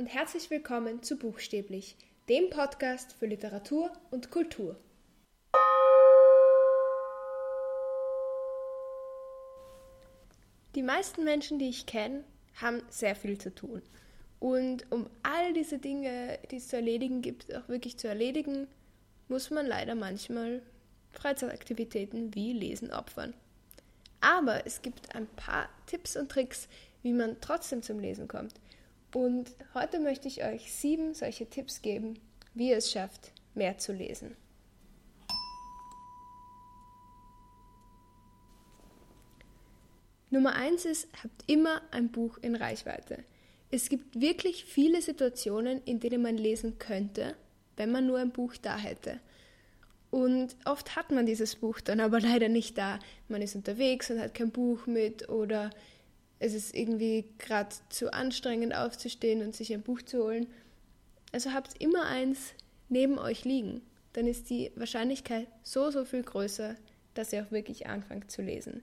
und herzlich willkommen zu Buchstäblich, dem Podcast für Literatur und Kultur. Die meisten Menschen, die ich kenne, haben sehr viel zu tun. Und um all diese Dinge, die es zu erledigen gibt, auch wirklich zu erledigen, muss man leider manchmal Freizeitaktivitäten wie Lesen opfern. Aber es gibt ein paar Tipps und Tricks, wie man trotzdem zum Lesen kommt. Und heute möchte ich euch sieben solche Tipps geben, wie ihr es schafft, mehr zu lesen. Nummer eins ist, habt immer ein Buch in Reichweite. Es gibt wirklich viele Situationen, in denen man lesen könnte, wenn man nur ein Buch da hätte. Und oft hat man dieses Buch dann aber leider nicht da. Man ist unterwegs und hat kein Buch mit oder es ist irgendwie gerade zu anstrengend aufzustehen und sich ein Buch zu holen. Also habt immer eins neben euch liegen. Dann ist die Wahrscheinlichkeit so, so viel größer, dass ihr auch wirklich anfangt zu lesen.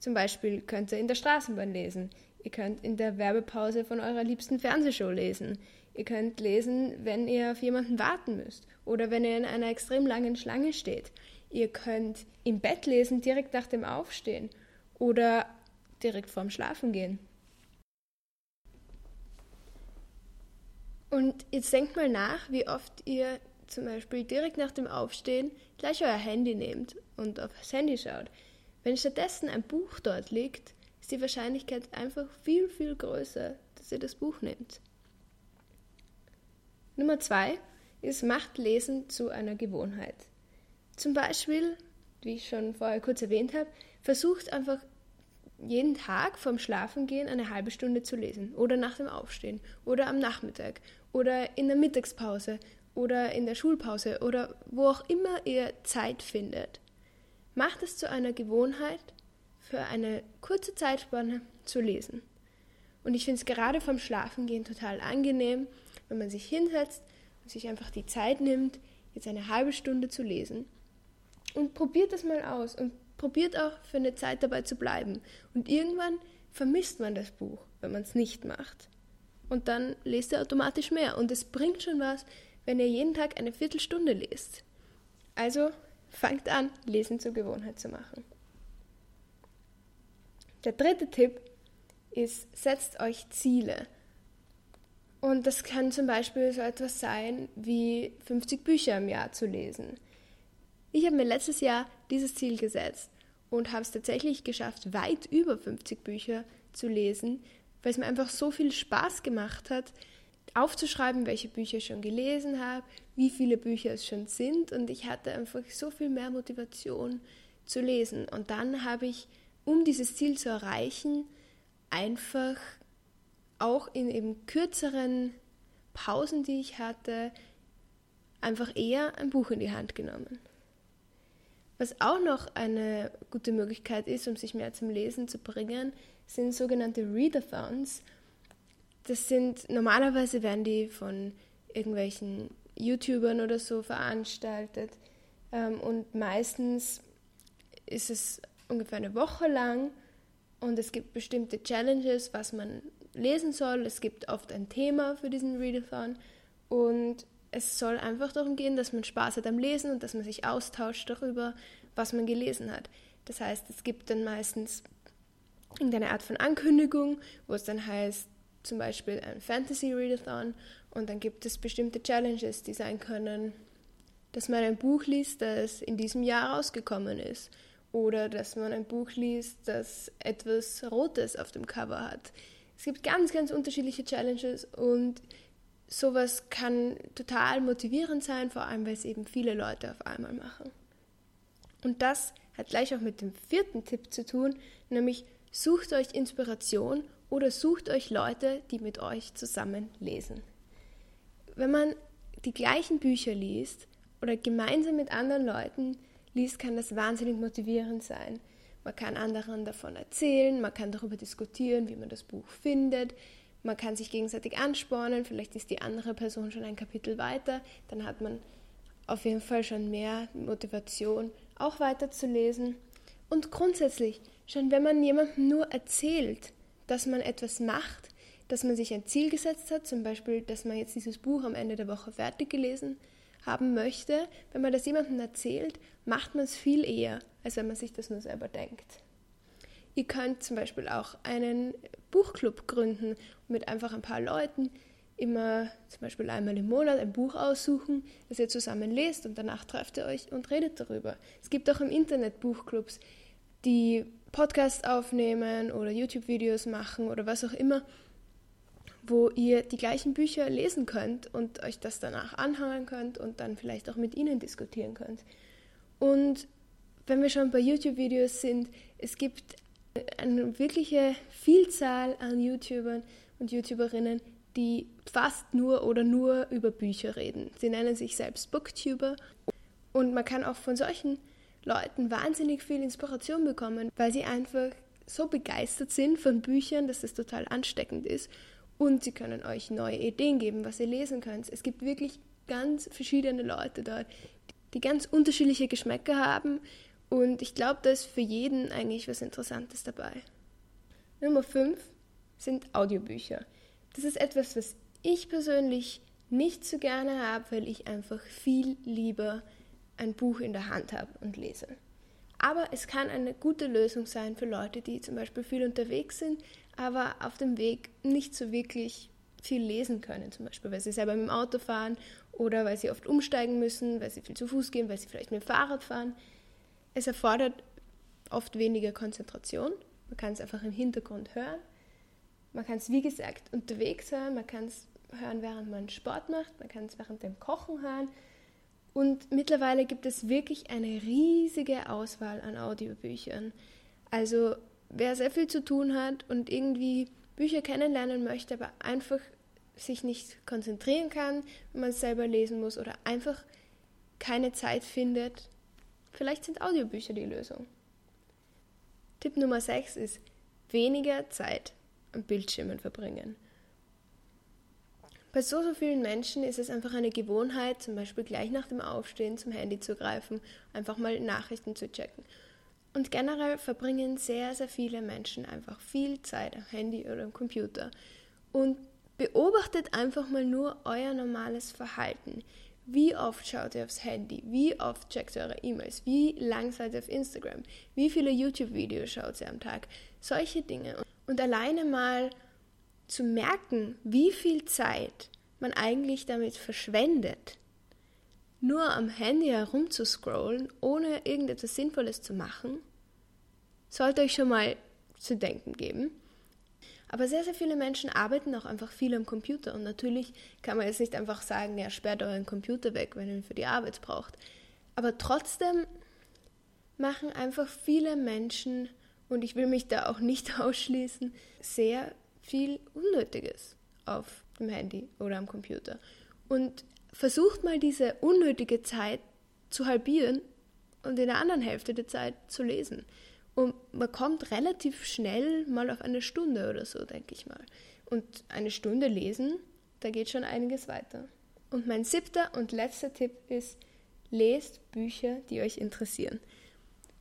Zum Beispiel könnt ihr in der Straßenbahn lesen. Ihr könnt in der Werbepause von eurer liebsten Fernsehshow lesen. Ihr könnt lesen, wenn ihr auf jemanden warten müsst oder wenn ihr in einer extrem langen Schlange steht. Ihr könnt im Bett lesen, direkt nach dem Aufstehen oder direkt vorm Schlafen gehen. Und jetzt denkt mal nach, wie oft ihr zum Beispiel direkt nach dem Aufstehen gleich euer Handy nehmt und auf das Handy schaut. Wenn stattdessen ein Buch dort liegt, ist die Wahrscheinlichkeit einfach viel, viel größer, dass ihr das Buch nehmt. Nummer zwei ist, macht Lesen zu einer Gewohnheit. Zum Beispiel, wie ich schon vorher kurz erwähnt habe, versucht einfach jeden Tag vorm Schlafengehen eine halbe Stunde zu lesen oder nach dem Aufstehen oder am Nachmittag oder in der Mittagspause oder in der Schulpause oder wo auch immer ihr Zeit findet. Macht es zu einer Gewohnheit, für eine kurze Zeitspanne zu lesen. Und ich finde es gerade vom Schlafengehen total angenehm, wenn man sich hinsetzt und sich einfach die Zeit nimmt, jetzt eine halbe Stunde zu lesen. Und probiert das mal aus und probiert auch für eine Zeit dabei zu bleiben. Und irgendwann vermisst man das Buch, wenn man es nicht macht. Und dann lest ihr automatisch mehr. Und es bringt schon was, wenn ihr jeden Tag eine Viertelstunde lest. Also fangt an, Lesen zur Gewohnheit zu machen. Der dritte Tipp ist, setzt euch Ziele. Und das kann zum Beispiel so etwas sein, wie 50 Bücher im Jahr zu lesen. Ich habe mir letztes Jahr dieses Ziel gesetzt und habe es tatsächlich geschafft, weit über 50 Bücher zu lesen, weil es mir einfach so viel Spaß gemacht hat, aufzuschreiben, welche Bücher ich schon gelesen habe, wie viele Bücher es schon sind und ich hatte einfach so viel mehr Motivation zu lesen. Und dann habe ich, um dieses Ziel zu erreichen, einfach auch in eben kürzeren Pausen, die ich hatte, einfach eher ein Buch in die Hand genommen. Was auch noch eine gute Möglichkeit ist, um sich mehr zum Lesen zu bringen, sind sogenannte Readathons. Das sind normalerweise werden die von irgendwelchen YouTubern oder so veranstaltet ähm, und meistens ist es ungefähr eine Woche lang und es gibt bestimmte Challenges, was man lesen soll. Es gibt oft ein Thema für diesen Readathon und es soll einfach darum gehen, dass man Spaß hat am Lesen und dass man sich austauscht darüber, was man gelesen hat. Das heißt, es gibt dann meistens irgendeine Art von Ankündigung, wo es dann heißt, zum Beispiel ein Fantasy Readathon und dann gibt es bestimmte Challenges, die sein können, dass man ein Buch liest, das in diesem Jahr rausgekommen ist oder dass man ein Buch liest, das etwas Rotes auf dem Cover hat. Es gibt ganz, ganz unterschiedliche Challenges und sowas kann total motivierend sein, vor allem weil es eben viele Leute auf einmal machen. Und das hat gleich auch mit dem vierten Tipp zu tun, nämlich sucht euch Inspiration oder sucht euch Leute, die mit euch zusammen lesen. Wenn man die gleichen Bücher liest oder gemeinsam mit anderen Leuten liest, kann das wahnsinnig motivierend sein. Man kann anderen davon erzählen, man kann darüber diskutieren, wie man das Buch findet, man kann sich gegenseitig anspornen, vielleicht ist die andere Person schon ein Kapitel weiter, dann hat man auf jeden Fall schon mehr Motivation, auch weiterzulesen. Und grundsätzlich, schon wenn man jemandem nur erzählt, dass man etwas macht, dass man sich ein Ziel gesetzt hat, zum Beispiel, dass man jetzt dieses Buch am Ende der Woche fertig gelesen haben möchte. Wenn man das jemandem erzählt, macht man es viel eher, als wenn man sich das nur selber denkt. Ihr könnt zum Beispiel auch einen Buchclub gründen mit einfach ein paar Leuten immer zum Beispiel einmal im Monat ein Buch aussuchen, das ihr zusammen lest und danach trefft ihr euch und redet darüber. Es gibt auch im Internet Buchclubs, die Podcasts aufnehmen oder YouTube-Videos machen oder was auch immer, wo ihr die gleichen Bücher lesen könnt und euch das danach anhören könnt und dann vielleicht auch mit ihnen diskutieren könnt. Und wenn wir schon bei YouTube-Videos sind, es gibt eine wirkliche Vielzahl an YouTubern und YouTuberinnen, die fast nur oder nur über Bücher reden. Sie nennen sich selbst Booktuber und man kann auch von solchen Leuten wahnsinnig viel Inspiration bekommen, weil sie einfach so begeistert sind von Büchern, dass es total ansteckend ist. Und sie können euch neue Ideen geben, was ihr lesen könnt. Es gibt wirklich ganz verschiedene Leute dort, die ganz unterschiedliche Geschmäcker haben. Und ich glaube, da ist für jeden eigentlich was Interessantes dabei. Nummer 5 sind Audiobücher. Das ist etwas, was ich persönlich nicht so gerne habe, weil ich einfach viel lieber ein Buch in der Hand habe und lese. Aber es kann eine gute Lösung sein für Leute, die zum Beispiel viel unterwegs sind, aber auf dem Weg nicht so wirklich viel lesen können, zum Beispiel, weil sie selber mit dem Auto fahren oder weil sie oft umsteigen müssen, weil sie viel zu Fuß gehen, weil sie vielleicht mit dem Fahrrad fahren. Es erfordert oft weniger Konzentration. Man kann es einfach im Hintergrund hören man kann es, wie gesagt, unterwegs hören, man kann es hören, während man Sport macht, man kann es während dem Kochen hören. Und mittlerweile gibt es wirklich eine riesige Auswahl an Audiobüchern. Also wer sehr viel zu tun hat und irgendwie Bücher kennenlernen möchte, aber einfach sich nicht konzentrieren kann, wenn man es selber lesen muss oder einfach keine Zeit findet, vielleicht sind Audiobücher die Lösung. Tipp Nummer 6 ist weniger Zeit an Bildschirmen verbringen. Bei so, so vielen Menschen ist es einfach eine Gewohnheit, zum Beispiel gleich nach dem Aufstehen zum Handy zu greifen, einfach mal Nachrichten zu checken. Und generell verbringen sehr, sehr viele Menschen einfach viel Zeit am Handy oder am Computer. Und beobachtet einfach mal nur euer normales Verhalten. Wie oft schaut ihr aufs Handy? Wie oft checkt ihr eure E-Mails? Wie lang seid ihr auf Instagram? Wie viele YouTube-Videos schaut ihr am Tag? Solche Dinge. Und alleine mal zu merken, wie viel Zeit man eigentlich damit verschwendet, nur am Handy herumzuscrollen, ohne irgendetwas Sinnvolles zu machen, sollte euch schon mal zu denken geben. Aber sehr, sehr viele Menschen arbeiten auch einfach viel am Computer und natürlich kann man jetzt nicht einfach sagen, ja, sperrt euren Computer weg, wenn ihr ihn für die Arbeit braucht. Aber trotzdem machen einfach viele Menschen und ich will mich da auch nicht ausschließen, sehr viel Unnötiges auf dem Handy oder am Computer. Und versucht mal diese unnötige Zeit zu halbieren und in der anderen Hälfte der Zeit zu lesen. Man kommt relativ schnell mal auf eine Stunde oder so, denke ich mal. Und eine Stunde lesen, da geht schon einiges weiter. Und mein siebter und letzter Tipp ist, lest Bücher, die euch interessieren.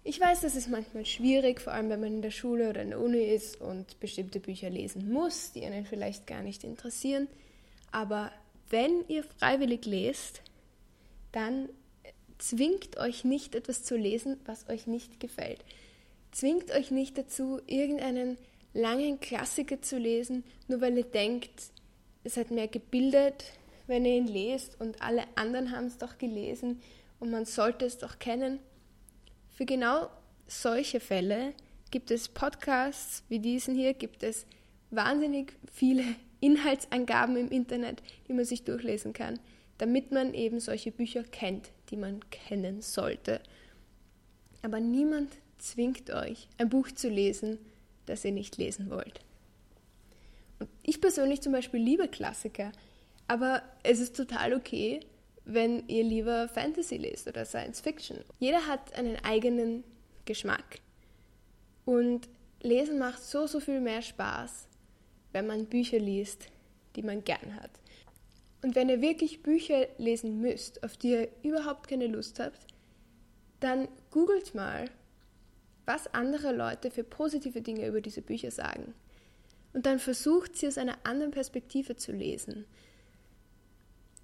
Ich weiß, das ist manchmal schwierig, vor allem wenn man in der Schule oder in der Uni ist und bestimmte Bücher lesen muss, die einen vielleicht gar nicht interessieren. Aber wenn ihr freiwillig lest, dann zwingt euch nicht etwas zu lesen, was euch nicht gefällt. Zwingt euch nicht dazu, irgendeinen langen Klassiker zu lesen, nur weil ihr denkt, es hat mehr gebildet, wenn ihr ihn lest und alle anderen haben es doch gelesen und man sollte es doch kennen. Für genau solche Fälle gibt es Podcasts wie diesen hier, gibt es wahnsinnig viele Inhaltsangaben im Internet, die man sich durchlesen kann, damit man eben solche Bücher kennt, die man kennen sollte. Aber niemand zwingt euch, ein Buch zu lesen, das ihr nicht lesen wollt. Und ich persönlich zum Beispiel liebe Klassiker, aber es ist total okay, wenn ihr lieber Fantasy lest oder Science Fiction. Jeder hat einen eigenen Geschmack. Und Lesen macht so, so viel mehr Spaß, wenn man Bücher liest, die man gern hat. Und wenn ihr wirklich Bücher lesen müsst, auf die ihr überhaupt keine Lust habt, dann googelt mal, was andere Leute für positive Dinge über diese Bücher sagen. Und dann versucht sie aus einer anderen Perspektive zu lesen.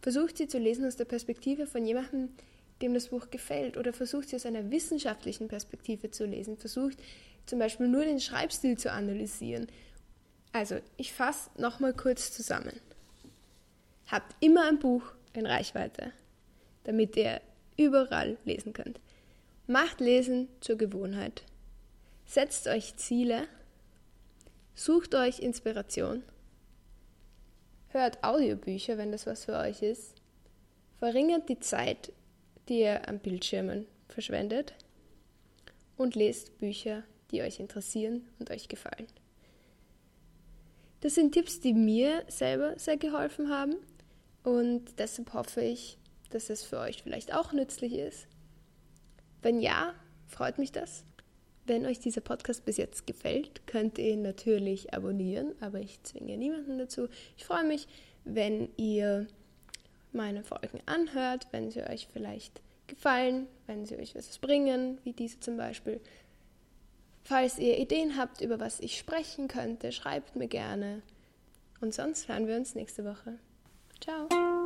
Versucht sie zu lesen aus der Perspektive von jemandem, dem das Buch gefällt. Oder versucht sie aus einer wissenschaftlichen Perspektive zu lesen. Versucht zum Beispiel nur den Schreibstil zu analysieren. Also, ich fasse nochmal kurz zusammen. Habt immer ein Buch in Reichweite, damit ihr überall lesen könnt. Macht Lesen zur Gewohnheit. Setzt euch Ziele. Sucht euch Inspiration. Hört Audiobücher, wenn das was für euch ist. Verringert die Zeit, die ihr an Bildschirmen verschwendet. Und lest Bücher, die euch interessieren und euch gefallen. Das sind Tipps, die mir selber sehr geholfen haben und deshalb hoffe ich, dass es für euch vielleicht auch nützlich ist. Wenn ja, freut mich das. Wenn euch dieser Podcast bis jetzt gefällt, könnt ihr ihn natürlich abonnieren, aber ich zwinge niemanden dazu. Ich freue mich, wenn ihr meine Folgen anhört, wenn sie euch vielleicht gefallen, wenn sie euch was bringen, wie diese zum Beispiel. Falls ihr Ideen habt, über was ich sprechen könnte, schreibt mir gerne. Und sonst hören wir uns nächste Woche. Ciao.